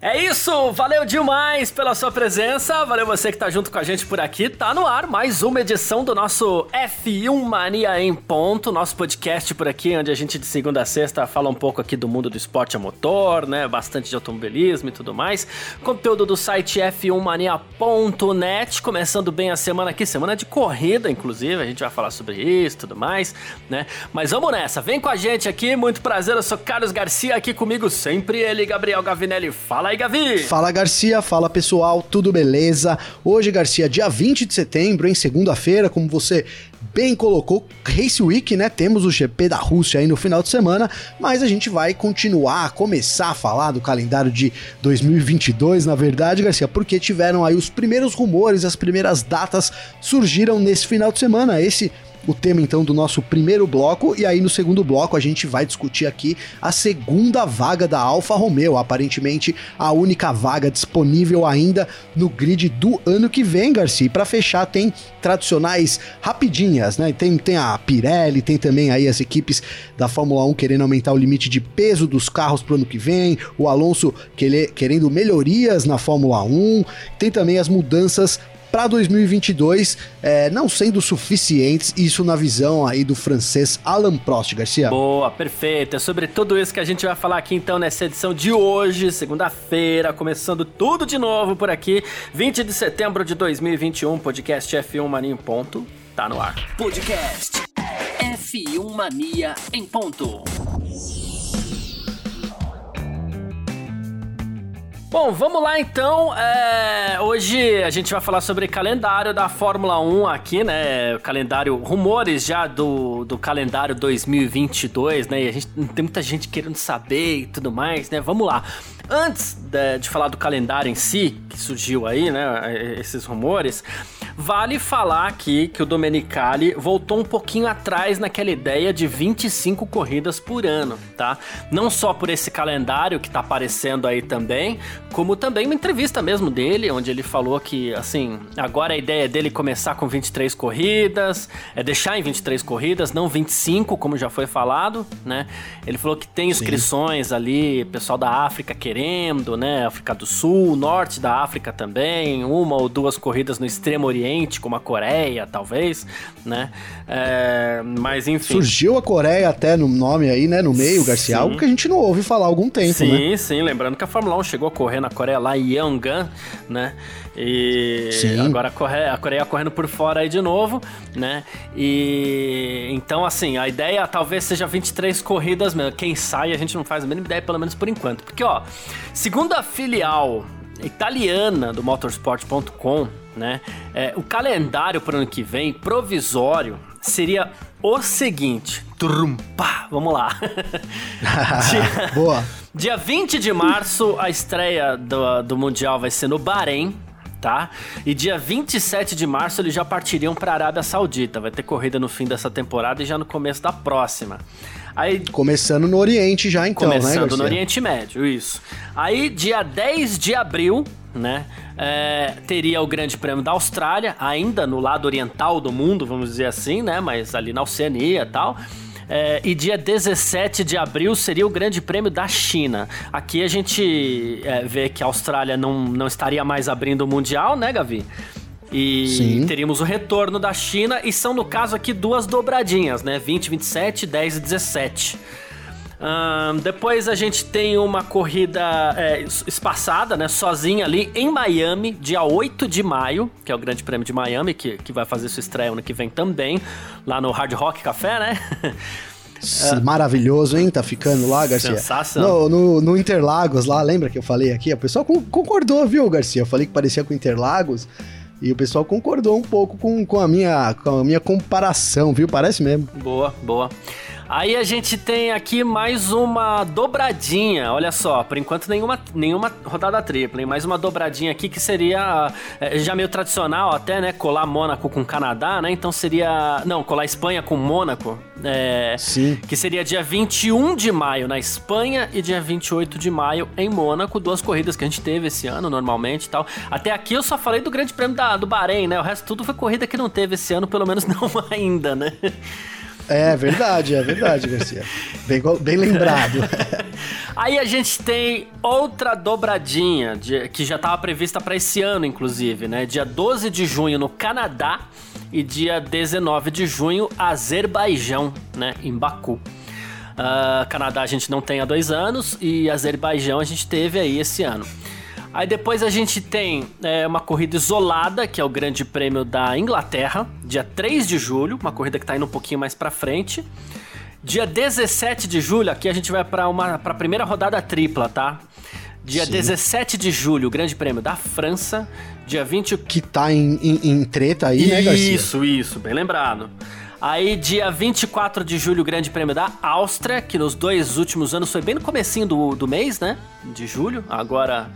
É isso, valeu demais pela sua presença, valeu você que tá junto com a gente por aqui. Tá no ar mais uma edição do nosso F1 Mania em Ponto, nosso podcast por aqui, onde a gente de segunda a sexta fala um pouco aqui do mundo do esporte a motor, né? Bastante de automobilismo e tudo mais. Conteúdo do site f1mania.net, começando bem a semana aqui, semana de corrida, inclusive, a gente vai falar sobre isso e tudo mais, né? Mas vamos nessa, vem com a gente aqui, muito prazer, eu sou Carlos Garcia, aqui comigo sempre ele, Gabriel Gavinelli. Fala Fala aí, Gavi! Fala, Garcia. Fala, pessoal. Tudo beleza? Hoje, Garcia, dia 20 de setembro, em segunda-feira, como você bem colocou, Race Week, né? Temos o GP da Rússia aí no final de semana, mas a gente vai continuar, começar a falar do calendário de 2022, na verdade, Garcia, porque tiveram aí os primeiros rumores, as primeiras datas surgiram nesse final de semana. Esse o tema então do nosso primeiro bloco e aí no segundo bloco a gente vai discutir aqui a segunda vaga da Alfa Romeo, aparentemente a única vaga disponível ainda no grid do ano que vem, Garcia. Para fechar tem tradicionais rapidinhas, né? Tem, tem a Pirelli, tem também aí as equipes da Fórmula 1 querendo aumentar o limite de peso dos carros para o ano que vem, o Alonso querendo melhorias na Fórmula 1, tem também as mudanças para 2022 é, não sendo suficientes, isso na visão aí do francês Alan Prost, Garcia. Boa, perfeito. É sobre tudo isso que a gente vai falar aqui então nessa edição de hoje, segunda-feira, começando tudo de novo por aqui, 20 de setembro de 2021, podcast F1 Mania em ponto, tá no ar. Podcast F1 Mania em ponto. Bom, vamos lá então. É, hoje a gente vai falar sobre calendário da Fórmula 1 aqui, né? O calendário, rumores já do, do calendário 2022, né? E a gente tem muita gente querendo saber e tudo mais, né? Vamos lá. Antes de, de falar do calendário em si, que surgiu aí, né? Esses rumores. Vale falar aqui que o Domenicali voltou um pouquinho atrás naquela ideia de 25 corridas por ano, tá? Não só por esse calendário que tá aparecendo aí também, como também uma entrevista mesmo dele, onde ele falou que, assim, agora a ideia dele é começar com 23 corridas, é deixar em 23 corridas, não 25, como já foi falado, né? Ele falou que tem inscrições Sim. ali, pessoal da África querendo, né? África do Sul, norte da África também, uma ou duas corridas no extremo oriente Oriente, como a Coreia, talvez, né? É, mas enfim. Surgiu a Coreia até no nome aí, né? No meio, Garcia, sim. algo que a gente não ouve falar há algum tempo, sim, né? Sim, sim. Lembrando que a Fórmula 1 chegou a correr na Coreia lá em Yangon, né? E sim. agora a Coreia, a Coreia correndo por fora aí de novo, né? E então, assim, a ideia talvez seja 23 corridas mesmo. Quem sai, a gente não faz a mínima ideia, pelo menos por enquanto. Porque, ó, segundo a filial italiana do motorsport.com, né? É, o calendário para o ano que vem, provisório, seria o seguinte. Trumpa, vamos lá. dia, Boa. Dia 20 de março, a estreia do, do Mundial vai ser no Bahrein, tá? E dia 27 de março eles já partiriam para a Arábia Saudita. Vai ter corrida no fim dessa temporada e já no começo da próxima. Aí, começando no Oriente já então, começando né, Começando no Oriente Médio, isso. Aí dia 10 de abril, né? É, teria o Grande Prêmio da Austrália, ainda no lado oriental do mundo, vamos dizer assim, né? Mas ali na Oceania e tal. É, e dia 17 de abril seria o Grande Prêmio da China. Aqui a gente é, vê que a Austrália não, não estaria mais abrindo o Mundial, né, Gavi? E Sim. teríamos o retorno da China, e são, no caso aqui, duas dobradinhas, né? 20, 27, 10 e 17. Um, depois a gente tem uma corrida é, espaçada, né? Sozinha ali em Miami, dia 8 de maio, que é o Grande Prêmio de Miami, que, que vai fazer sua estreia ano que vem também, lá no Hard Rock Café, né? Maravilhoso, hein? Tá ficando lá, Garcia. Sensação. No, no, no, Interlagos lá, lembra que eu falei aqui? O pessoal concordou, viu, Garcia? Eu falei que parecia com Interlagos. E o pessoal concordou um pouco com, com, a minha, com a minha comparação, viu? Parece mesmo. Boa, boa. Aí a gente tem aqui mais uma dobradinha. Olha só, por enquanto nenhuma, nenhuma rodada tripla, hein? Mais uma dobradinha aqui que seria é, já meio tradicional até, né? Colar Mônaco com Canadá, né? Então seria. Não, colar Espanha com Mônaco. É, Sim. Que seria dia 21 de maio na Espanha e dia 28 de maio em Mônaco. Duas corridas que a gente teve esse ano, normalmente e tal. Até aqui eu só falei do Grande Prêmio da, do Bahrein, né? O resto tudo foi corrida que não teve esse ano, pelo menos não ainda, né? É verdade, é verdade, Garcia. Bem, bem lembrado. Aí a gente tem outra dobradinha, de, que já estava prevista para esse ano, inclusive, né? Dia 12 de junho no Canadá e dia 19 de junho, Azerbaijão, né? Em Baku. Uh, Canadá a gente não tem há dois anos e Azerbaijão a gente teve aí esse ano. Aí depois a gente tem é, uma corrida isolada, que é o Grande Prêmio da Inglaterra, dia 3 de julho, uma corrida que tá indo um pouquinho mais pra frente. Dia 17 de julho, aqui a gente vai para uma pra primeira rodada tripla, tá? Dia Sim. 17 de julho, o Grande Prêmio da França. Dia 20. Que tá em, em, em treta aí, isso, né, Garcia? Isso, isso, bem lembrado. Aí, dia 24 de julho, o Grande Prêmio da Áustria, que nos dois últimos anos foi bem no comecinho do, do mês, né? De julho. Agora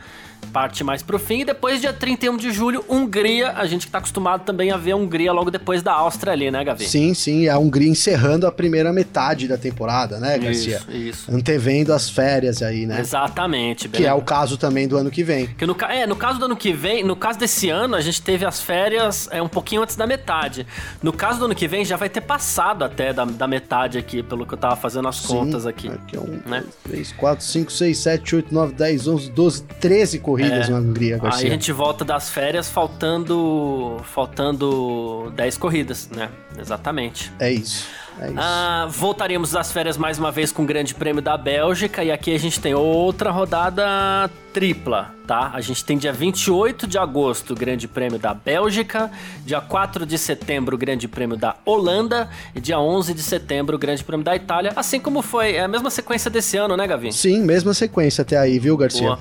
parte mais pro fim. E depois, dia 31 de julho, Hungria. A gente que tá acostumado também a ver a Hungria logo depois da Áustria ali, né, Gavi? Sim, sim. A Hungria encerrando a primeira metade da temporada, né, Garcia? Isso, isso. Antevendo as férias aí, né? Exatamente. Que é o caso também do ano que vem. Que no, é, no caso do ano que vem, no caso desse ano, a gente teve as férias é, um pouquinho antes da metade. No caso do ano que vem, já vai ter passado até da, da metade aqui, pelo que eu tava fazendo as sim, contas aqui. Aqui é um, né? 3, 4, 5, 6, 7, 8, 9, 10, 11, 12, 13 corridas é. na Hungria, Garcia. Aí a gente volta das férias faltando faltando 10 corridas, né? Exatamente. É isso. É ah, voltaremos das férias mais uma vez com o Grande Prêmio da Bélgica e aqui a gente tem outra rodada tripla, tá? A gente tem dia 28 de agosto o Grande Prêmio da Bélgica, dia 4 de setembro o Grande Prêmio da Holanda e dia 11 de setembro o Grande Prêmio da Itália, assim como foi é a mesma sequência desse ano, né, Gavi? Sim, mesma sequência até aí, viu, Garcia? Boa.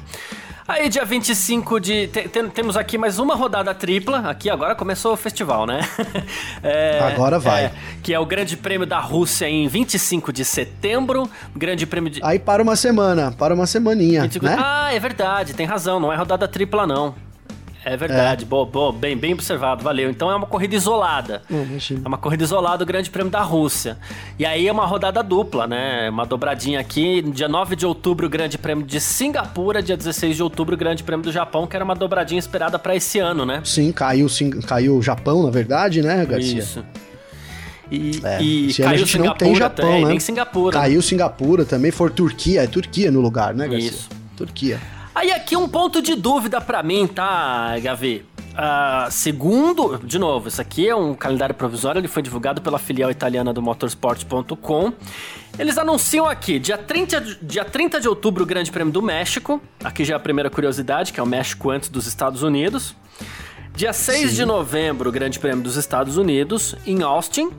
Aí, dia 25 de. temos aqui mais uma rodada tripla. Aqui agora começou o festival, né? é, agora vai. É, que é o Grande Prêmio da Rússia em 25 de setembro. Grande Prêmio de. Aí para uma semana, para uma semaninha. 25... Né? Ah, é verdade, tem razão. Não é rodada tripla, não. É verdade, é. Boa, bem, bem observado, valeu. Então é uma corrida isolada. é uma corrida isolada, o Grande Prêmio da Rússia. E aí é uma rodada dupla, né? Uma dobradinha aqui. Dia 9 de outubro, o Grande Prêmio de Singapura. Dia 16 de outubro, o Grande Prêmio do Japão, que era uma dobradinha esperada para esse ano, né? Sim, caiu, sim, caiu o Japão, na verdade, né, Garcia? Isso. E, é, e caiu a gente Singapura não tem Japão, também, né? nem Singapura. Caiu Singapura também, for Turquia, é Turquia no lugar, né, Garcia? Isso. Turquia. Aí aqui um ponto de dúvida para mim, tá, Gavi? Uh, segundo, de novo, isso aqui é um calendário provisório, ele foi divulgado pela filial italiana do motorsport.com. Eles anunciam aqui, dia 30, dia 30 de outubro, o Grande Prêmio do México. Aqui já é a primeira curiosidade, que é o México antes dos Estados Unidos. Dia 6 Sim. de novembro, o Grande Prêmio dos Estados Unidos, em Austin.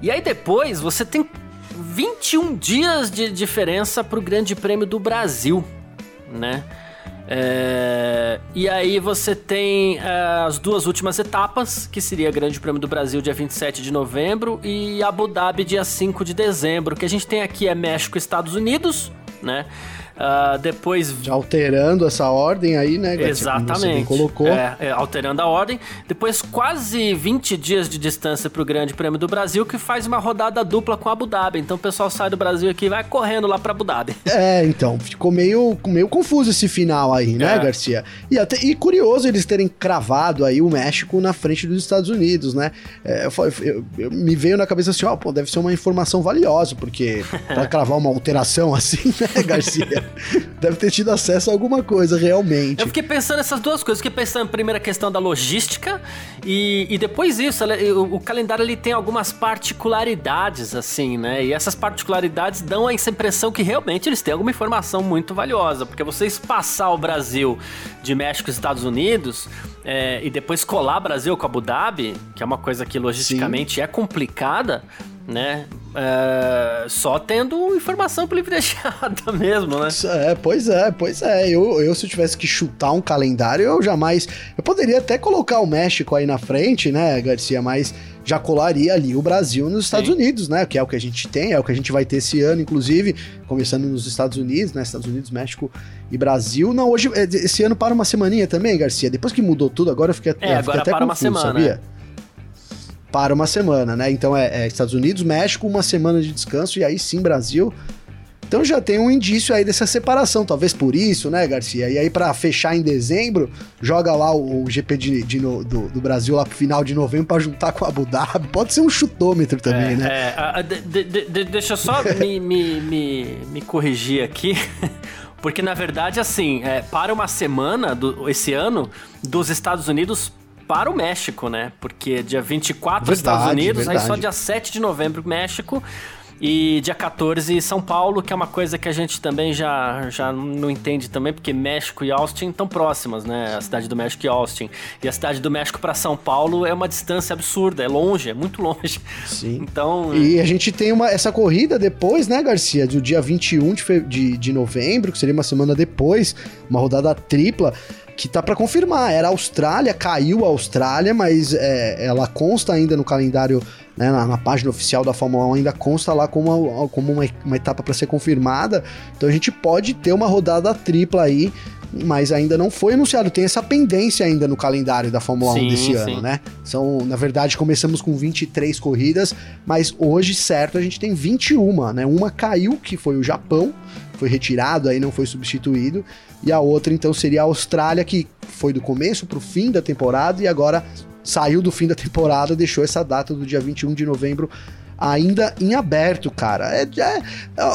E aí depois você tem 21 dias de diferença para o Grande Prêmio do Brasil, né? É, e aí você tem é, as duas últimas etapas, que seria Grande Prêmio do Brasil dia 27 de novembro e Abu Dhabi dia 5 de dezembro. O que a gente tem aqui é México e Estados Unidos, né? Uh, depois. Já alterando essa ordem aí, né, Gatinho? Exatamente. colocou. É, é, alterando a ordem. Depois, quase 20 dias de distância para o Grande Prêmio do Brasil, que faz uma rodada dupla com Abu Dhabi. Então o pessoal sai do Brasil aqui e vai correndo lá para Abu Dhabi. É, então. Ficou meio, meio confuso esse final aí, né, é. Garcia? E, até, e curioso eles terem cravado aí o México na frente dos Estados Unidos, né? É, eu, eu, eu, me veio na cabeça assim, ó, pô, deve ser uma informação valiosa, porque para cravar uma alteração assim, né, Garcia? Deve ter tido acesso a alguma coisa, realmente. Eu fiquei pensando nessas duas coisas. Fiquei pensando, primeiro, a questão da logística e, e depois isso. O, o, calendário ele tem algumas particularidades, assim, né? E essas particularidades dão essa impressão que realmente eles têm alguma informação muito valiosa. Porque você espaçar o Brasil de México e Estados Unidos é, e depois colar Brasil com Abu Dhabi, que é uma coisa que logisticamente Sim. é complicada né? É, só tendo informação privilegiada mesmo, né? É, pois é, pois é. Eu, eu, se eu tivesse que chutar um calendário, eu jamais. Eu poderia até colocar o México aí na frente, né, Garcia? Mas já colaria ali o Brasil nos Estados Sim. Unidos, né? Que é o que a gente tem, é o que a gente vai ter esse ano, inclusive, começando nos Estados Unidos, né? Estados Unidos, México e Brasil. Não, hoje, é, esse ano para uma semaninha também, Garcia. Depois que mudou tudo, agora eu fiquei, é, agora até para confuso, uma semana. Sabia? Para uma semana, né? Então é, é, Estados Unidos, México, uma semana de descanso e aí sim Brasil. Então já tem um indício aí dessa separação, talvez por isso, né, Garcia? E aí para fechar em dezembro, joga lá o, o GP de, de no, do, do, Brasil lá pro final de novembro para juntar com a Abu Dhabi. Pode ser um chutômetro também, é, né? É, a, de, de, deixa eu só me, me, me, me corrigir aqui. Porque, na verdade, assim, é, para uma semana do, esse ano, dos Estados Unidos para o México, né? Porque dia 24 verdade, Estados Unidos, verdade. aí só dia 7 de novembro México. E dia 14, São Paulo, que é uma coisa que a gente também já, já não entende também, porque México e Austin estão próximas, né? A cidade do México e Austin. E a cidade do México para São Paulo é uma distância absurda, é longe, é muito longe. Sim. Então. E a gente tem uma, essa corrida depois, né, Garcia? Do dia 21 de, de, de novembro, que seria uma semana depois, uma rodada tripla que tá para confirmar. Era a Austrália, caiu a Austrália, mas é, ela consta ainda no calendário, né, na, na, página oficial da Fórmula 1, ainda consta lá como uma, como uma, uma etapa para ser confirmada. Então a gente pode ter uma rodada tripla aí, mas ainda não foi anunciado. Tem essa pendência ainda no calendário da Fórmula sim, 1 desse sim. ano, né? São, na verdade, começamos com 23 corridas, mas hoje, certo, a gente tem 21, né? Uma caiu, que foi o Japão, foi retirado, aí não foi substituído. E a outra, então, seria a Austrália, que foi do começo para o fim da temporada e agora saiu do fim da temporada, deixou essa data do dia 21 de novembro ainda em aberto, cara. É, é,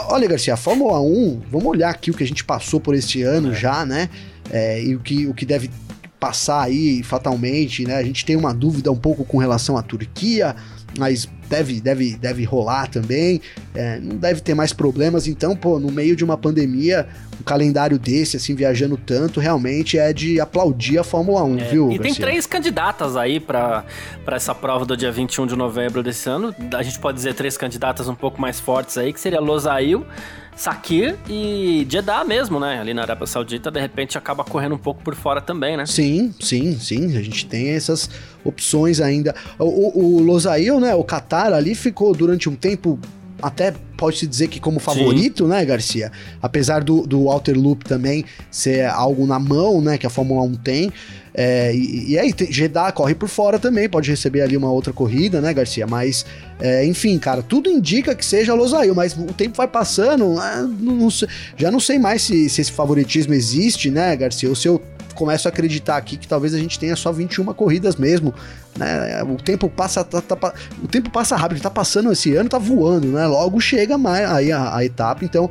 olha, Garcia, a Fórmula 1, vamos olhar aqui o que a gente passou por este ano é. já, né? É, e o que, o que deve passar aí fatalmente, né? A gente tem uma dúvida um pouco com relação à Turquia, mas deve, deve, deve rolar também, é, não deve ter mais problemas. Então, pô, no meio de uma pandemia, um calendário desse, assim, viajando tanto, realmente é de aplaudir a Fórmula 1, é, viu? E Garcia? tem três candidatas aí para essa prova do dia 21 de novembro desse ano. A gente pode dizer três candidatas um pouco mais fortes aí, que seria Losail. Sakir e Jeddah mesmo, né? Ali na Arábia Saudita, de repente acaba correndo um pouco por fora também, né? Sim, sim, sim. A gente tem essas opções ainda. O, o, o Losail, né? O Qatar ali ficou durante um tempo até pode-se dizer que como favorito, Sim. né, Garcia? Apesar do, do Walter Loop também ser algo na mão, né, que a Fórmula 1 tem. É, e, e aí, Jeddah corre por fora também, pode receber ali uma outra corrida, né, Garcia? Mas, é, enfim, cara, tudo indica que seja Losail, mas o tempo vai passando, ah, não, não, já não sei mais se, se esse favoritismo existe, né, Garcia? Ou se eu começo a acreditar aqui que talvez a gente tenha só 21 corridas mesmo. Né? O tempo passa tá, tá, o tempo passa rápido, tá passando esse ano, tá voando, né? Logo chega mais aí a, a etapa, então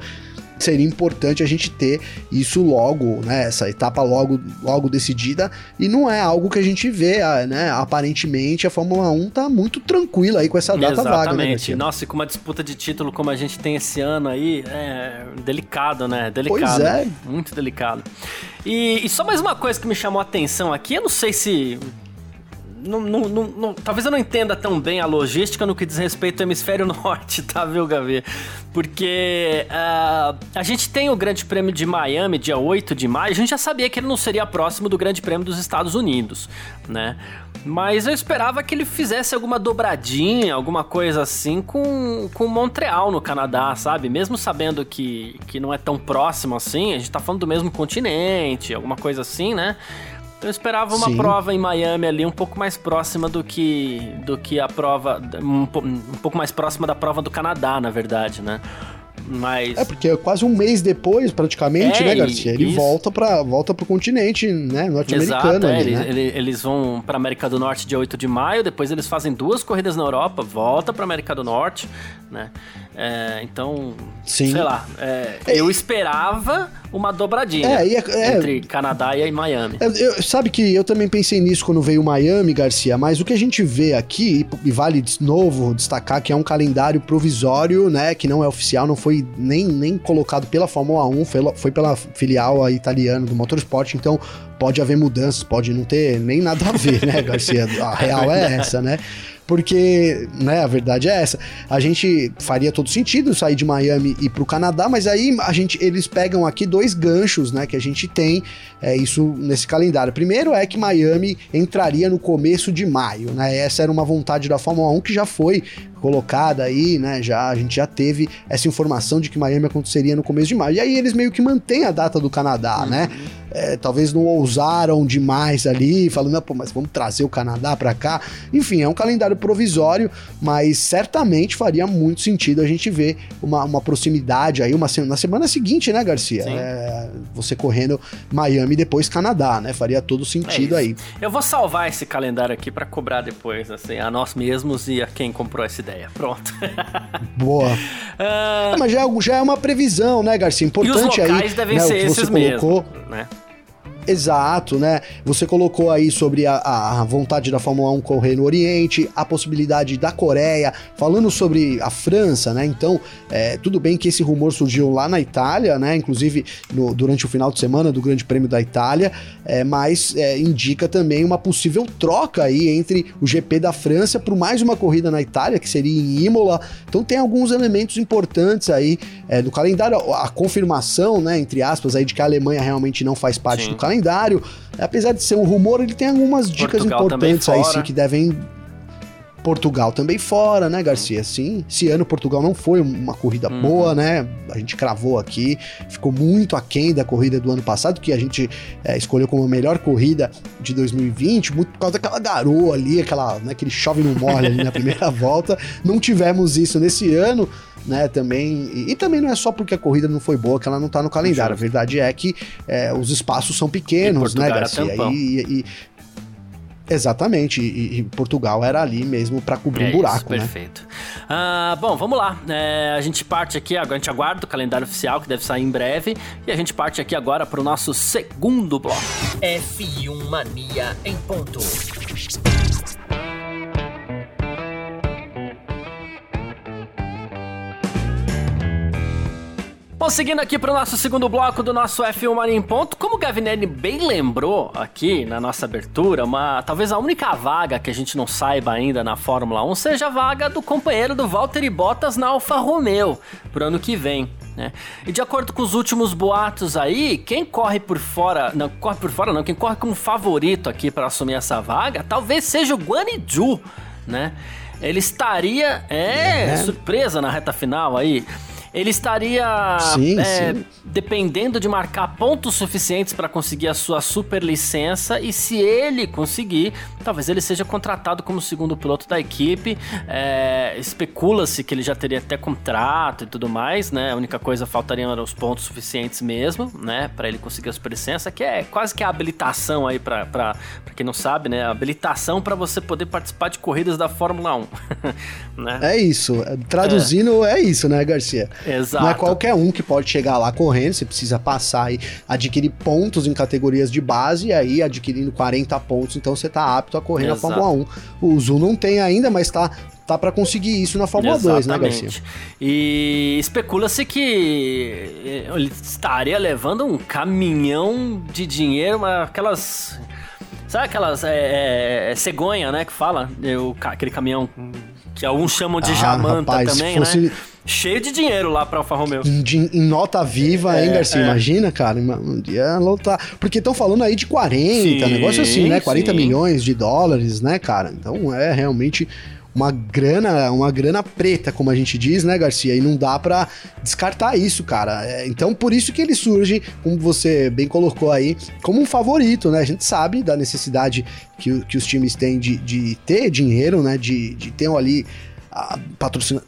seria importante a gente ter isso logo, né? Essa etapa logo, logo decidida. E não é algo que a gente vê, ah, né? Aparentemente a Fórmula 1 tá muito tranquila aí com essa data Exatamente. vaga. Exatamente. Né, Nossa, e com uma disputa de título como a gente tem esse ano aí, é delicado, né? Delicado. Pois é. Muito delicado. E, e só mais uma coisa que me chamou a atenção aqui, eu não sei se não, não, não, talvez eu não entenda tão bem a logística no que diz respeito ao hemisfério norte, tá, viu, Gavi? Porque uh, a gente tem o Grande Prêmio de Miami, dia 8 de maio, a gente já sabia que ele não seria próximo do Grande Prêmio dos Estados Unidos, né? Mas eu esperava que ele fizesse alguma dobradinha, alguma coisa assim com, com Montreal no Canadá, sabe? Mesmo sabendo que, que não é tão próximo assim, a gente tá falando do mesmo continente, alguma coisa assim, né? Eu esperava uma Sim. prova em Miami ali um pouco mais próxima do que do que a prova um, um pouco mais próxima da prova do Canadá, na verdade, né? Mas... É, porque quase um mês depois, praticamente, é, né, Garcia? Ele isso... volta para volta pro continente, né, norte-americano. É, ali, eles, né? eles vão pra América do Norte dia 8 de maio, depois eles fazem duas corridas na Europa, volta pra América do Norte, né? É, então, Sim. sei lá, é, é, eu esperava uma dobradinha é, é, entre Canadá e Miami. Eu, sabe que eu também pensei nisso quando veio Miami, Garcia, mas o que a gente vê aqui, e vale de novo destacar que é um calendário provisório, né, que não é oficial, não foi nem, nem colocado pela Fórmula 1, foi, foi pela filial italiana do Motorsport, então pode haver mudanças, pode não ter nem nada a ver, né, Garcia? A real é essa, né? Porque, né, a verdade é essa. A gente faria todo sentido sair de Miami e ir pro Canadá, mas aí a gente, eles pegam aqui dois ganchos, né, que a gente tem é, isso nesse calendário. Primeiro é que Miami entraria no começo de maio, né? Essa era uma vontade da Fórmula 1 que já foi colocada aí, né? Já a gente já teve essa informação de que Miami aconteceria no começo de maio. E aí eles meio que mantêm a data do Canadá, né? uhum. né? É, talvez não ousaram demais ali, falando, pô, mas vamos trazer o Canadá para cá. Enfim, é um calendário provisório, mas certamente faria muito sentido a gente ver uma, uma proximidade aí, uma na semana seguinte, né, Garcia? É, você correndo Miami e depois Canadá, né? Faria todo sentido é aí. Eu vou salvar esse calendário aqui para cobrar depois, assim, a nós mesmos e a quem comprou essa ideia. Pronto. Boa. Uh... mas já, é já é uma previsão, né, Garcia? Importante e os locais aí. devem né, ser esses mesmo, né? Exato, né? Você colocou aí sobre a, a, vontade da Fórmula 1 correr no Oriente, a possibilidade da Coreia, falando sobre a França, né? Então, é, tudo bem que esse rumor surgiu lá na Itália, né? Inclusive no, durante o final de semana do Grande Prêmio da Itália, é, mas é, indica também uma possível troca aí entre o GP da França por mais uma corrida na Itália, que seria em Imola. Então, tem alguns elementos importantes aí é, do calendário, a confirmação, né? Entre aspas, aí de que a Alemanha realmente não faz parte Sim. do calendário. Apesar de ser um rumor, ele tem algumas dicas Portugal importantes aí sim que devem Portugal também fora, né, Garcia? Sim, esse ano Portugal não foi uma corrida uhum. boa, né? A gente cravou aqui, ficou muito aquém da corrida do ano passado, que a gente é, escolheu como a melhor corrida de 2020, muito por causa daquela garoa ali, aquela, né, aquele chove no molha ali na primeira volta. Não tivemos isso nesse ano né, também. E, e, também não é só porque a corrida não foi boa que ela não tá no calendário. A verdade é que é, os espaços são pequenos, né, Garcia? E, e, Exatamente, e, e, Portugal era ali mesmo para cobrir é um buraco, isso, perfeito. né? Perfeito. Ah, bom, vamos lá. É, a gente parte aqui, agora a gente aguarda o calendário oficial que deve sair em breve e a gente parte aqui agora para o nosso segundo bloco. F1 Mania em ponto. Bom, seguindo aqui para o nosso segundo bloco do nosso F1 Mania em Ponto, como o Gavinelli bem lembrou aqui na nossa abertura, uma, talvez a única vaga que a gente não saiba ainda na Fórmula 1 seja a vaga do companheiro do Valtteri Bottas na Alfa Romeo pro ano que vem. Né? E de acordo com os últimos boatos aí, quem corre por fora, não corre por fora não, quem corre como favorito aqui para assumir essa vaga, talvez seja o Guan Yu, né? Ele estaria, é, é, surpresa na reta final aí ele estaria sim, é, sim. dependendo de marcar pontos suficientes para conseguir a sua super licença e se ele conseguir, talvez ele seja contratado como segundo piloto da equipe. É, Especula-se que ele já teria até contrato e tudo mais, né? A única coisa faltariam eram os pontos suficientes mesmo, né? Para ele conseguir a super licença, que é quase que a habilitação aí para quem não sabe, né? A habilitação para você poder participar de corridas da Fórmula 1. né? É isso. Traduzindo, é. é isso, né, Garcia? Exato. Não é qualquer um que pode chegar lá correndo, você precisa passar e adquirir pontos em categorias de base, e aí adquirindo 40 pontos, então você tá apto a correr Exato. na Fórmula 1. O Zul não tem ainda, mas tá tá para conseguir isso na Fórmula Exatamente. 2, né, Garcia? E especula-se que ele estaria levando um caminhão de dinheiro, aquelas. Sabe aquelas. É, é, cegonha, né? Que fala? Eu, aquele caminhão que alguns chamam de ah, jamanta rapaz, também, fosse... né? Cheio de dinheiro lá pra Alfa Romeo. Em, em nota viva, é, hein, Garcia? É. Imagina, cara, um dia lotar. Porque estão falando aí de 40, sim, negócio assim, né? 40 sim. milhões de dólares, né, cara? Então é realmente uma grana, uma grana preta, como a gente diz, né, Garcia? E não dá para descartar isso, cara. É, então, por isso que ele surge, como você bem colocou aí, como um favorito, né? A gente sabe da necessidade que, que os times têm de, de ter dinheiro, né? De, de ter ali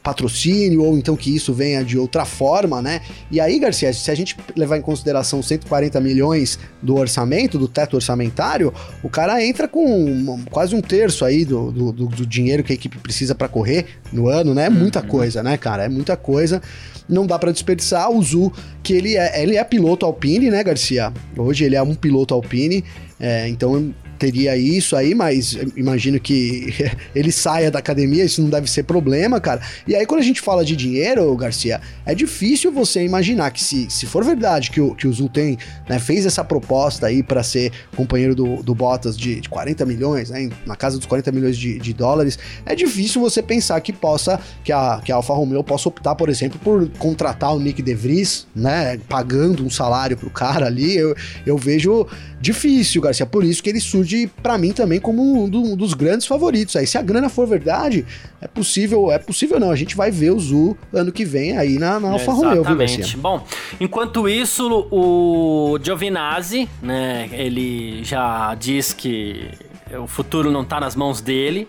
patrocínio, ou então que isso venha de outra forma, né? E aí, Garcia, se a gente levar em consideração 140 milhões do orçamento, do teto orçamentário, o cara entra com quase um terço aí do, do, do dinheiro que a equipe precisa para correr no ano, né? É muita uhum. coisa, né, cara? É muita coisa. Não dá para desperdiçar o Zu, que ele é, ele é piloto Alpine, né, Garcia? Hoje ele é um piloto Alpine, é, então teria isso aí, mas imagino que ele saia da academia, isso não deve ser problema, cara. E aí, quando a gente fala de dinheiro, Garcia, é difícil você imaginar que se, se for verdade que o, que o Zul tem, né, fez essa proposta aí para ser companheiro do, do Bottas de, de 40 milhões, né, na casa dos 40 milhões de, de dólares, é difícil você pensar que possa, que a, que a Alfa Romeo possa optar, por exemplo, por contratar o Nick De Vries, né, pagando um salário pro cara ali, eu, eu vejo difícil, Garcia, por isso que ele surge para mim também como um, do, um, dos grandes favoritos. Aí se a grana for verdade, é possível, é possível não, a gente vai ver o Zul ano que vem aí na, na Alfa Romeo, viu, Garcia? Bom, enquanto isso, o Giovinazzi, né, ele já diz que o futuro não tá nas mãos dele,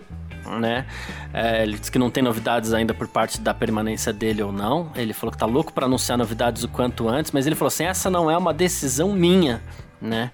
né? É, ele disse que não tem novidades ainda por parte da permanência dele ou não. Ele falou que tá louco para anunciar novidades o quanto antes, mas ele falou assim: essa não é uma decisão minha, né?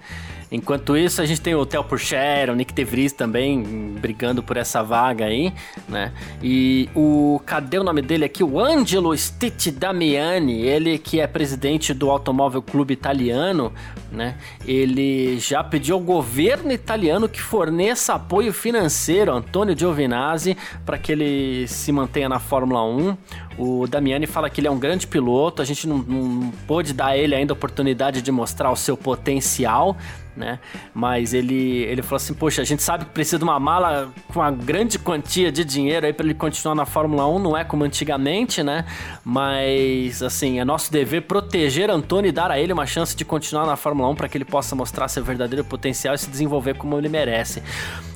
Enquanto isso, a gente tem o Theo Purcher, o Nick DeVries também brigando por essa vaga aí, né? E o cadê o nome dele aqui? O Angelo Stitti Damiani, ele que é presidente do Automóvel Clube Italiano, né? Ele já pediu ao governo italiano que forneça apoio financeiro a Antônio Giovinazzi para que ele se mantenha na Fórmula 1. O Damiani fala que ele é um grande piloto, a gente não, não pôde dar a ele ainda a oportunidade de mostrar o seu potencial, né? Mas ele, ele falou assim: Poxa, a gente sabe que precisa de uma mala com uma grande quantia de dinheiro aí para ele continuar na Fórmula 1, não é como antigamente, né? Mas, assim, é nosso dever proteger Antônio e dar a ele uma chance de continuar na Fórmula 1 para que ele possa mostrar seu verdadeiro potencial e se desenvolver como ele merece.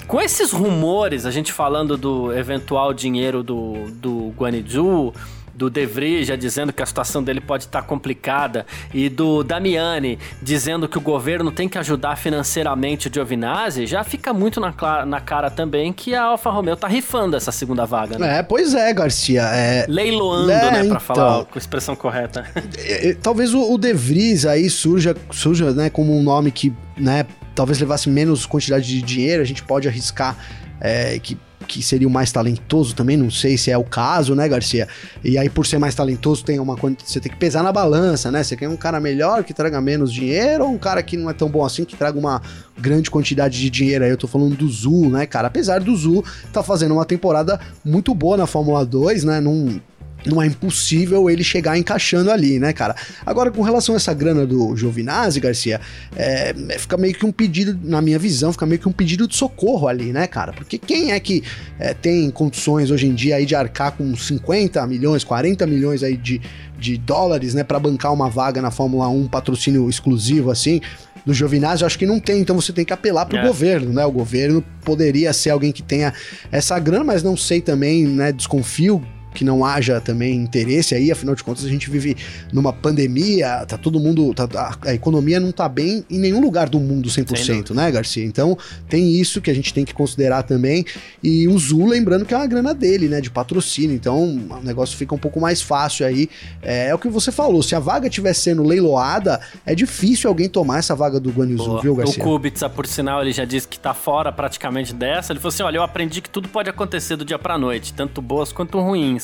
Com esses rumores, a gente falando do eventual dinheiro do, do Guanizu do De Vries já dizendo que a situação dele pode estar complicada e do Damiani dizendo que o governo tem que ajudar financeiramente o Giovinazzi, já fica muito na, na cara também que a Alfa Romeo tá rifando essa segunda vaga, né? É, pois é, Garcia. É... Leiloando, é, né, pra então... falar com a expressão correta. É, é, talvez o, o De Vries aí surja, surja né, como um nome que, né, talvez levasse menos quantidade de dinheiro, a gente pode arriscar é, que que seria o mais talentoso também, não sei se é o caso, né, Garcia? E aí, por ser mais talentoso, tem uma você tem que pesar na balança, né? Você quer um cara melhor que traga menos dinheiro ou um cara que não é tão bom assim que traga uma grande quantidade de dinheiro? Aí eu tô falando do Zul, né, cara? Apesar do Zul tá fazendo uma temporada muito boa na Fórmula 2, né? Num não é impossível ele chegar encaixando ali, né, cara? Agora, com relação a essa grana do Giovinazzi, Garcia, é, é, fica meio que um pedido, na minha visão, fica meio que um pedido de socorro ali, né, cara? Porque quem é que é, tem condições hoje em dia aí de arcar com 50 milhões, 40 milhões aí de, de dólares, né, para bancar uma vaga na Fórmula 1, patrocínio exclusivo assim? do Giovinazzi, eu acho que não tem, então você tem que apelar pro é. governo, né? O governo poderia ser alguém que tenha essa grana, mas não sei também, né? Desconfio que não haja também interesse aí, afinal de contas a gente vive numa pandemia, tá todo mundo, tá, a, a, economia não tá bem em nenhum lugar do mundo 100%, né, Garcia? Então tem isso que a gente tem que considerar também, e o Zul lembrando que é uma grana dele, né, de patrocínio, então o negócio fica um pouco mais fácil aí, é, é o que você falou, se a vaga estiver sendo leiloada, é difícil alguém tomar essa vaga do Guanyu viu, Garcia? O Kubica, por sinal, ele já disse que tá fora praticamente dessa, ele falou assim, olha, eu aprendi que tudo pode acontecer do dia pra noite, tanto boas quanto ruins,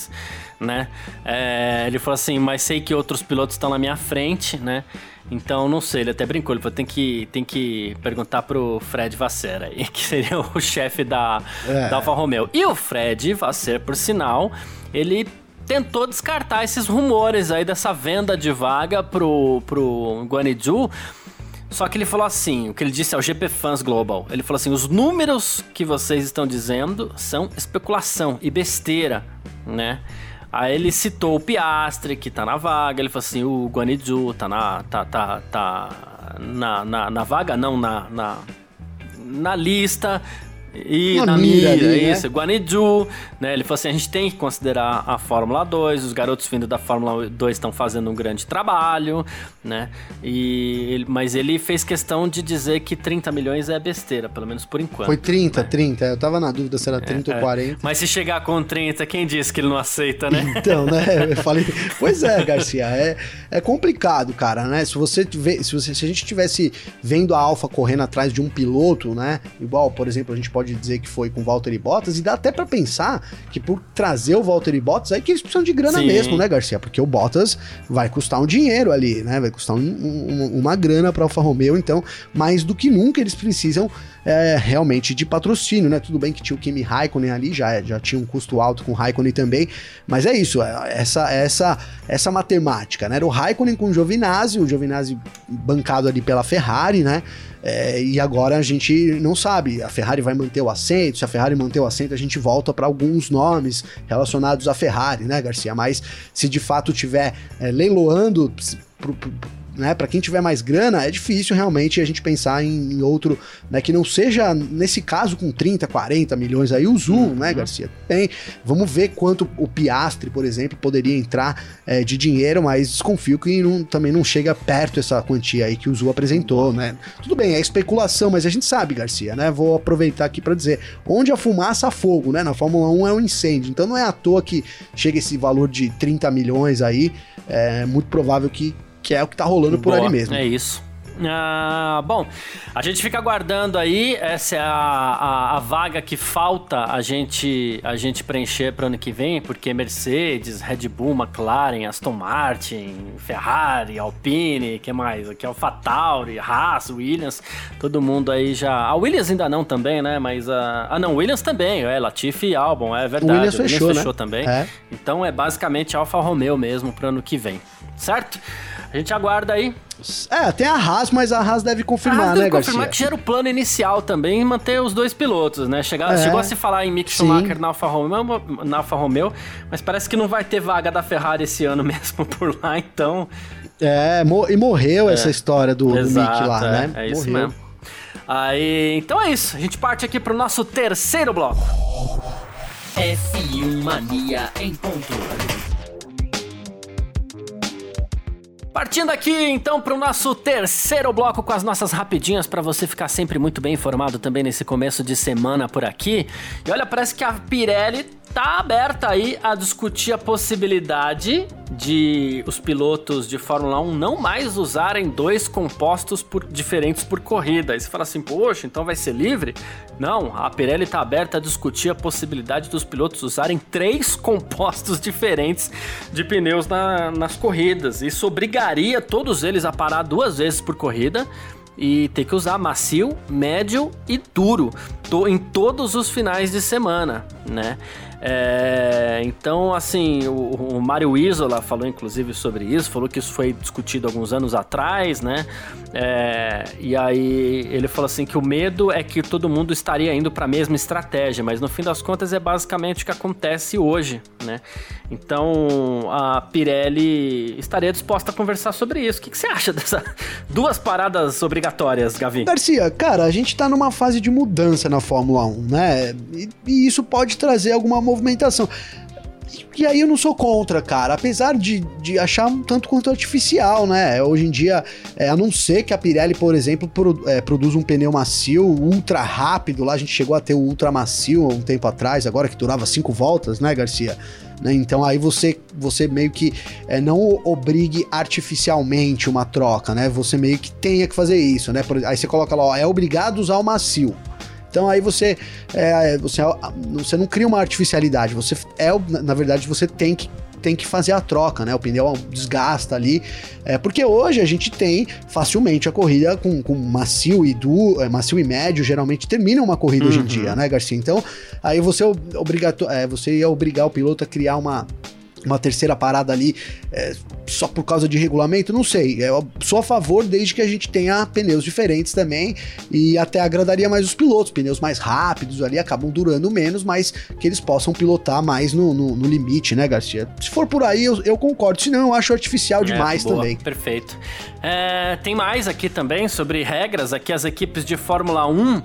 né? É, ele falou assim, mas sei que outros pilotos estão na minha frente, né? Então, não sei, ele até brincou, ele falou, tem que, tem que perguntar pro Fred Vasser aí, que seria o chefe da, é. da Alfa Romeo. E o Fred Vasser, por sinal, ele tentou descartar esses rumores aí dessa venda de vaga pro, pro Guanizu, só que ele falou assim, o que ele disse ao GP Fans Global, ele falou assim, os números que vocês estão dizendo são especulação e besteira, né? Aí ele citou o Piastre, que tá na vaga, ele falou assim, o Guanizu tá na, tá, tá, tá na, na, na vaga, não, na, na, na lista, e na, na mira, mira ali, isso, né? Guanizu, né? Ele falou assim: a gente tem que considerar a Fórmula 2, os garotos vindo da Fórmula 2 estão fazendo um grande trabalho, né? E, mas ele fez questão de dizer que 30 milhões é besteira, pelo menos por enquanto. Foi 30, né? 30. Eu tava na dúvida se era 30 é, ou 40. É. Mas se chegar com 30, quem disse que ele não aceita, né? Então, né? Eu falei. Pois é, Garcia, é, é complicado, cara, né? Se você tiver, se, você, se a gente tivesse vendo a Alfa correndo atrás de um piloto, né? Igual, por exemplo, a gente pode pode dizer que foi com o Valtteri Bottas, e dá até para pensar que por trazer o Valtteri Bottas, aí que eles precisam de grana Sim. mesmo, né, Garcia? Porque o Bottas vai custar um dinheiro ali, né? Vai custar um, um, uma grana para Alfa Romeo, então, mais do que nunca eles precisam é, realmente de patrocínio, né? Tudo bem que tinha o Kimi Raikkonen ali, já, já tinha um custo alto com o Raikkonen também, mas é isso, é, essa essa essa matemática, né? Era o Raikkonen com o Giovinazzi, o Giovinazzi bancado ali pela Ferrari, né? É, e agora a gente não sabe, a Ferrari vai manter o assento, se a Ferrari manter o assento, a gente volta para alguns nomes relacionados à Ferrari, né, Garcia? Mas se de fato tiver é, leiloando né, para quem tiver mais grana, é difícil realmente a gente pensar em, em, outro, né, que não seja, nesse caso, com 30, 40 milhões aí, o Zoom, uhum. né, Garcia? Bem, vamos ver quanto o Piastre, por exemplo, poderia entrar é, de dinheiro, mas desconfio que não, também não chega perto essa quantia aí que o Zoom apresentou, né? Tudo bem, é especulação, mas a gente sabe, Garcia, né? Vou aproveitar aqui para dizer, onde a fumaça, há fogo, né? Na Fórmula 1 é um incêndio, então não é à toa que chega esse valor de 30 milhões aí, é muito provável que que é o que tá rolando por ali mesmo. É isso. Ah, bom, a gente fica aguardando aí. Essa é a, a, a, vaga que falta a gente, a gente preencher para ano que vem, porque Mercedes, Red Bull, McLaren, Aston Martin, Ferrari, Alpine, que mais? Aqui é o Fatauri, Haas, Williams, todo mundo aí já. A Williams ainda não também, né? Mas a. Ah, não, Williams também, é Latifi e Albon, é verdade. O Williams fechou, Williams fechou né? também. É. Então é basicamente Alfa Romeo mesmo para ano que vem, certo? A gente aguarda aí. É, tem a Haas, mas a Haas deve confirmar, Haas deve né, confirmar que já era o plano inicial também manter os dois pilotos, né? Chegar, é, chegou a se falar em Mick Schumacher na Alfa, Romeo, na Alfa Romeo, mas parece que não vai ter vaga da Ferrari esse ano mesmo por lá, então... É, e morreu é. essa história do, Exato, do Mick lá, é, né? É isso morreu. mesmo. Aí, então é isso. A gente parte aqui pro nosso terceiro bloco. F1 Mania em ponto. Partindo aqui então para o nosso terceiro bloco com as nossas rapidinhas para você ficar sempre muito bem informado também nesse começo de semana por aqui. E olha, parece que a Pirelli tá aberta aí a discutir a possibilidade de os pilotos de Fórmula 1 não mais usarem dois compostos por, diferentes por corrida. Aí você fala assim, poxa, então vai ser livre? Não, a Pirelli tá aberta a discutir a possibilidade dos pilotos usarem três compostos diferentes de pneus na, nas corridas. Isso obrigaria todos eles a parar duas vezes por corrida e ter que usar macio, médio e duro em todos os finais de semana, né? É, então, assim, o, o Mário Isola falou inclusive sobre isso, falou que isso foi discutido alguns anos atrás, né? É, e aí ele falou assim que o medo é que todo mundo estaria indo para a mesma estratégia, mas no fim das contas é basicamente o que acontece hoje, né? Então a Pirelli estaria disposta a conversar sobre isso. O que, que você acha dessas duas paradas obrigatórias, Gavi? Garcia, cara, a gente tá numa fase de mudança na Fórmula 1, né? E, e isso pode trazer alguma movimentação. E aí eu não sou contra, cara. Apesar de, de achar um tanto quanto artificial, né? Hoje em dia, é, a não ser que a Pirelli, por exemplo, pro, é, produza um pneu macio, ultra rápido. Lá a gente chegou a ter o ultra macio um tempo atrás, agora que durava cinco voltas, né, Garcia? Né? Então aí você, você meio que é, não obrigue artificialmente uma troca, né? Você meio que tenha que fazer isso, né? Por, aí você coloca lá, ó, é obrigado usar o macio. Então aí você, é, você, você não cria uma artificialidade, você é, na verdade, você tem que tem que fazer a troca, né? O pneu desgasta ali. É, porque hoje a gente tem facilmente a corrida com, com macio e du, é, macio e médio, geralmente termina uma corrida uhum. hoje em uhum. dia, né, Garcia? Então, aí você, obrigato, é, você ia obrigar o piloto a criar uma uma terceira parada ali é, só por causa de regulamento, não sei. Eu sou a favor desde que a gente tenha pneus diferentes também e até agradaria mais os pilotos. Pneus mais rápidos ali acabam durando menos, mas que eles possam pilotar mais no, no, no limite, né, Garcia? Se for por aí, eu, eu concordo. Se não, eu acho artificial é, demais boa, também. Perfeito. É, tem mais aqui também sobre regras. Aqui as equipes de Fórmula 1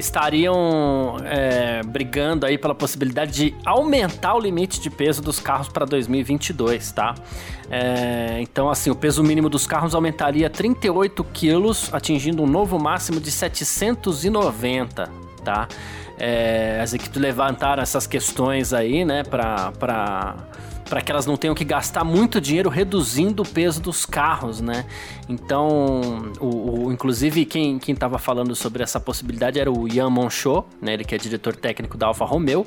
estariam é, brigando aí pela possibilidade de aumentar o limite de peso dos carros para 2022, tá? É, então, assim, o peso mínimo dos carros aumentaria 38 quilos, atingindo um novo máximo de 790, tá? É, as equipes levantaram essas questões aí, né, para para que elas não tenham que gastar muito dinheiro reduzindo o peso dos carros, né? Então, o, o inclusive quem quem estava falando sobre essa possibilidade era o Ian Monchot, né? Ele que é diretor técnico da Alfa Romeo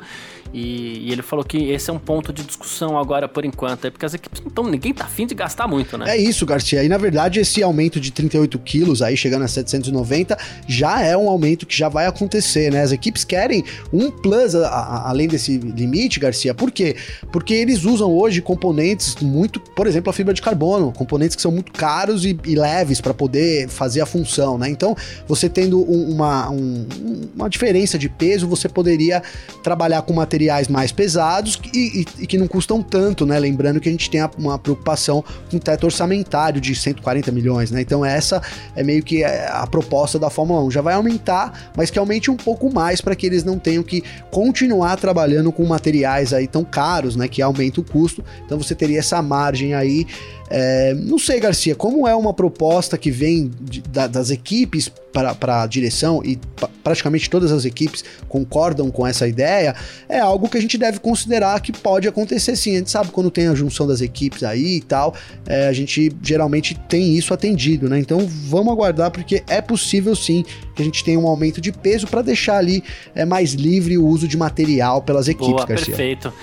e, e, ele falou que esse é um ponto de discussão agora por enquanto, é porque as equipes não estão, ninguém tá afim de gastar muito, né? É isso, Garcia. E na verdade esse aumento de 38 quilos aí chegando a 790 já é um aumento que já vai acontecer, né? As equipes querem um plus a, a, além desse limite, Garcia. Por quê? Porque eles usam hoje componentes muito, por exemplo, a fibra de carbono, componentes que são muito caros e, e leves para poder fazer a função, né? Então, você tendo um, uma, um, uma diferença de peso, você poderia trabalhar com materiais mais pesados e, e, e, que não custam tanto, né? Lembrando que a gente tem uma preocupação com teto orçamentário de 140 milhões, né? Então essa é meio que é, a proposta da Fórmula 1. Já vai aumentar, mas que aumente um pouco mais para que eles não tenham que continuar trabalhando com materiais aí tão caros, né? Que aumenta o custo. Então você teria essa margem aí é, não sei, Garcia, como é uma proposta que vem de, da, das equipes para a direção e praticamente todas as equipes concordam com essa ideia, é algo que a gente deve considerar que pode acontecer sim. A gente sabe quando tem a junção das equipes aí e tal, é, a gente geralmente tem isso atendido, né? Então vamos aguardar porque é possível sim que a gente tenha um aumento de peso para deixar ali é, mais livre o uso de material pelas equipes, Boa, Garcia. Perfeito.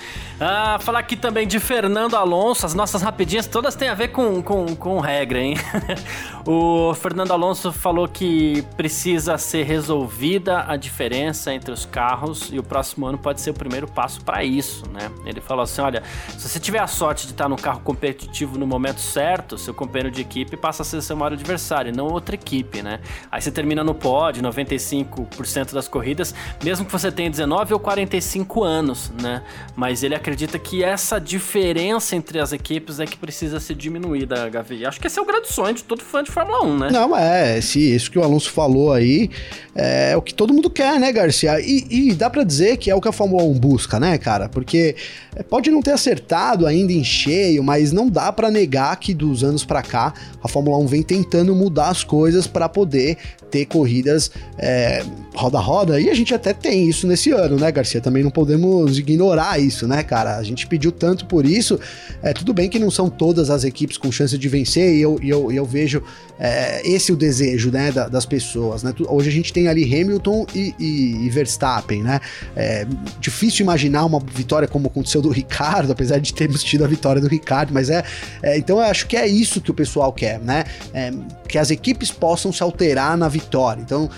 Ah, falar aqui também de Fernando Alonso, as nossas rapidinhas todas têm a ver com, com, com regra, hein? o Fernando Alonso falou que precisa ser resolvida a diferença entre os carros e o próximo ano pode ser o primeiro passo para isso, né? Ele falou assim: olha, se você tiver a sorte de estar no carro competitivo no momento certo, seu companheiro de equipe passa a ser seu maior adversário, não outra equipe, né? Aí você termina no pódio, 95% das corridas, mesmo que você tenha 19 ou 45 anos, né? Mas ele acredita acredita que essa diferença entre as equipes é que precisa ser diminuída, Gavi. Acho que esse é o grande sonho de todo fã de Fórmula 1, né? Não, é, esse, isso que o Alonso falou aí é o que todo mundo quer, né, Garcia? E, e dá para dizer que é o que a Fórmula 1 busca, né, cara? Porque é, pode não ter acertado ainda em cheio, mas não dá para negar que dos anos para cá a Fórmula 1 vem tentando mudar as coisas para poder ter corridas é, roda a roda, e a gente até tem isso nesse ano, né, Garcia? Também não podemos ignorar isso, né, cara? A gente pediu tanto por isso. É, tudo bem que não são todas as equipes com chance de vencer, e eu, e eu, eu vejo é, esse o desejo, né, da, das pessoas, né? Hoje a gente tem ali Hamilton e, e, e Verstappen, né? É difícil imaginar uma vitória como aconteceu do Ricardo, apesar de termos tido a vitória do Ricardo, mas é, é então eu acho que é isso que o pessoal quer, né? É, que as equipes possam se alterar na vitória. Então, well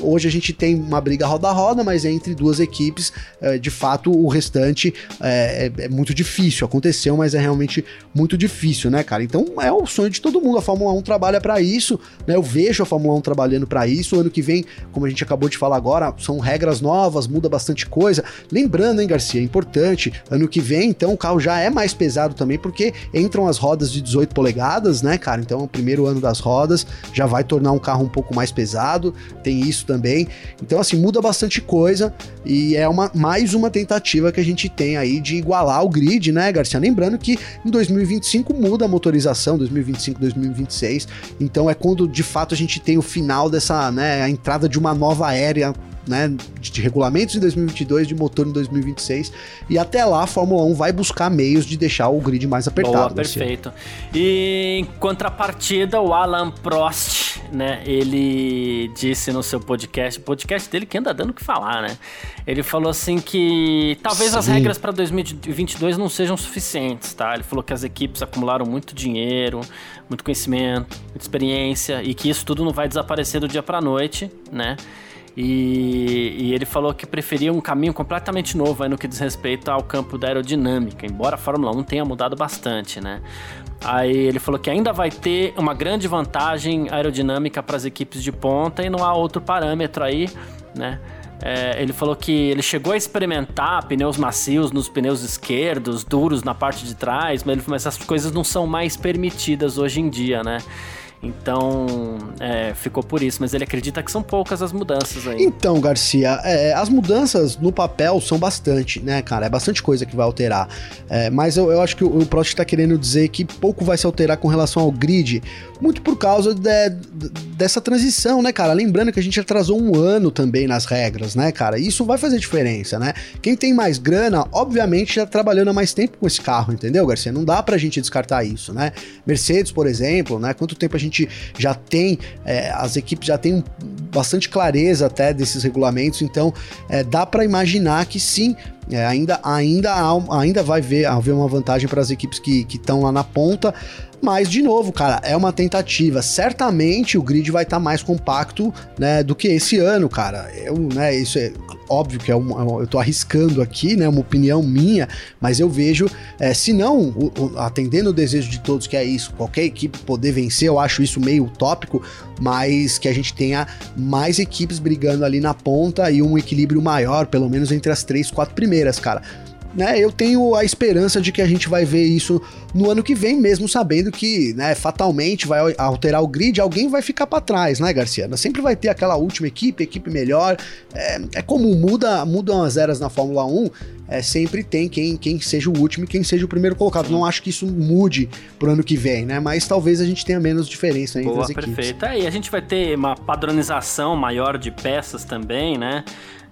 hoje a gente tem uma briga roda a roda, mas entre duas equipes, é, de fato, o restante é, é, é, muito difícil. Aconteceu, mas é realmente muito difícil, né, cara? Então é o sonho de todo mundo. A Fórmula 1 trabalha para isso, né? Eu vejo a Fórmula 1 trabalhando para isso. O ano que vem, como a gente acabou de falar agora, são regras novas, muda bastante coisa. Lembrando, hein, Garcia, é importante, ano que vem, então, o carro já é mais pesado também, porque entram as rodas de 18 polegadas, né, cara? Então, o primeiro ano das rodas já vai tornar um carro um pouco mais pesado. Tem isso também. Então, assim, muda bastante coisa e é uma, mais uma tentativa que a gente tem aí de igualar o grid, né, Garcia? Lembrando que em 2025 muda a motorização, 2025, 2026. Então é quando de fato a gente tem o final dessa, né, a entrada de uma nova era né, de regulamentos em 2022, de motor em 2026. E até lá a Fórmula 1 vai buscar meios de deixar o grid mais apertado. Boa, perfeito. E em contrapartida, o Alan Prost, né, ele disse no seu podcast, podcast dele que anda dando o que falar, né? Ele falou assim que talvez Sim. as regras para 2022 não sejam suficientes, tá? Ele falou que as equipes acumularam muito dinheiro, muito conhecimento, muita experiência e que isso tudo não vai desaparecer do dia para noite, né? E, e, ele falou que preferia um caminho completamente novo no que diz respeito ao campo da aerodinâmica, embora a Fórmula 1 tenha mudado bastante, né? Aí ele falou que ainda vai ter uma grande vantagem aerodinâmica para as equipes de ponta e não há outro parâmetro aí, né? É, ele falou que ele chegou a experimentar pneus macios nos pneus esquerdos, duros na parte de trás, mas, ele, mas essas coisas não são mais permitidas hoje em dia, né? Então, é, ficou por isso. Mas ele acredita que são poucas as mudanças aí. Então, Garcia, é, as mudanças no papel são bastante, né, cara? É bastante coisa que vai alterar. É, mas eu, eu, acho que o, o Prost está querendo dizer que pouco vai se alterar com relação ao grid, muito por causa de, de, dessa transição, né, cara? Lembrando que a gente atrasou um ano também nas regras, né, cara? Isso vai fazer diferença, né? Quem tem mais grana, obviamente, já trabalhando há mais tempo com esse carro, entendeu, Garcia? Não dá pra gente descartar isso, né? Mercedes, por exemplo, né? Quanto tempo a gente já tem, é, as equipes já têm bastante clareza até desses regulamentos, então é, dá para imaginar que sim, é, ainda, ainda, ainda vai ver, haver uma vantagem para as equipes que estão lá na ponta. Mas, de novo, cara, é uma tentativa. Certamente o grid vai estar tá mais compacto, né, do que esse ano, cara. Eu, né, isso é óbvio que é um, eu tô arriscando aqui, né, uma opinião minha, mas eu vejo, é, se não, o, o, atendendo o desejo de todos que é isso, qualquer equipe poder vencer, eu acho isso meio utópico, mas que a gente tenha mais equipes brigando ali na ponta e um equilíbrio maior, pelo menos entre as três, quatro primeiras, cara né, eu tenho a esperança de que a gente vai ver isso no ano que vem, mesmo sabendo que, né, fatalmente vai alterar o grid, alguém vai ficar para trás, né, Garcia? Sempre vai ter aquela última equipe, equipe melhor. É, é como muda, mudam as eras na Fórmula 1, é, sempre tem quem, quem seja o último e quem seja o primeiro colocado. Não acho que isso mude pro ano que vem, né? Mas talvez a gente tenha menos diferença entre Boa, as equipes. Perfeito. E a gente vai ter uma padronização maior de peças também, né?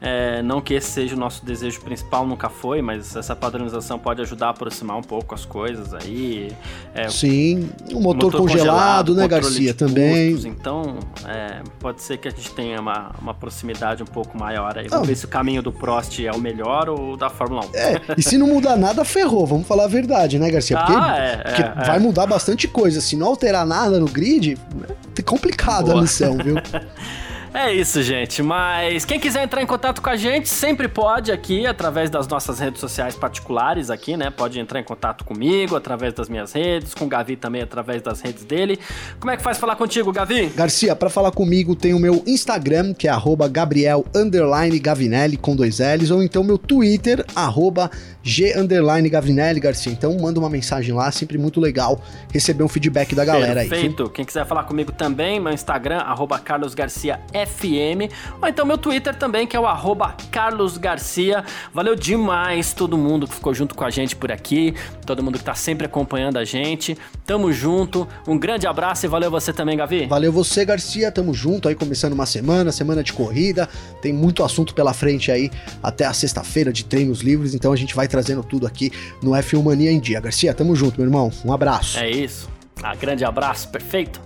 É, não que esse seja o nosso desejo principal, nunca foi, mas essa padronização pode ajudar a aproximar um pouco as coisas aí. É, Sim, o motor, motor congelado, congelado, né, Garcia, também. Custos, então, é, pode ser que a gente tenha uma, uma proximidade um pouco maior aí. Vamos ah. ver se o caminho do Prost é o melhor ou o da Fórmula 1. É, e se não mudar nada, ferrou, vamos falar a verdade, né, Garcia? Porque, ah, é, porque é, vai é. mudar bastante coisa. Se não alterar nada no grid, é complicada a missão, viu? É isso, gente. Mas quem quiser entrar em contato com a gente, sempre pode aqui, através das nossas redes sociais particulares aqui, né? Pode entrar em contato comigo, através das minhas redes, com o Gavi também, através das redes dele. Como é que faz falar contigo, Gavi? Garcia, para falar comigo tem o meu Instagram, que é Gabriel Gavinelli com dois L's, ou então meu Twitter, arroba G Gavinelli Garcia. Então manda uma mensagem lá, sempre muito legal receber um feedback da galera Perfeito. aí. Perfeito. Quem quiser falar comigo também, meu Instagram, arroba Carlos Garcia FM, ou então meu Twitter também, que é o arroba Carlos Garcia. Valeu demais todo mundo que ficou junto com a gente por aqui, todo mundo que tá sempre acompanhando a gente. Tamo junto, um grande abraço e valeu você também, Gavi. Valeu você, Garcia, tamo junto aí, começando uma semana, semana de corrida, tem muito assunto pela frente aí, até a sexta-feira de treinos livres, então a gente vai trazendo tudo aqui no F1 Mania em Dia. Garcia, tamo junto, meu irmão, um abraço. É isso, um grande abraço, perfeito.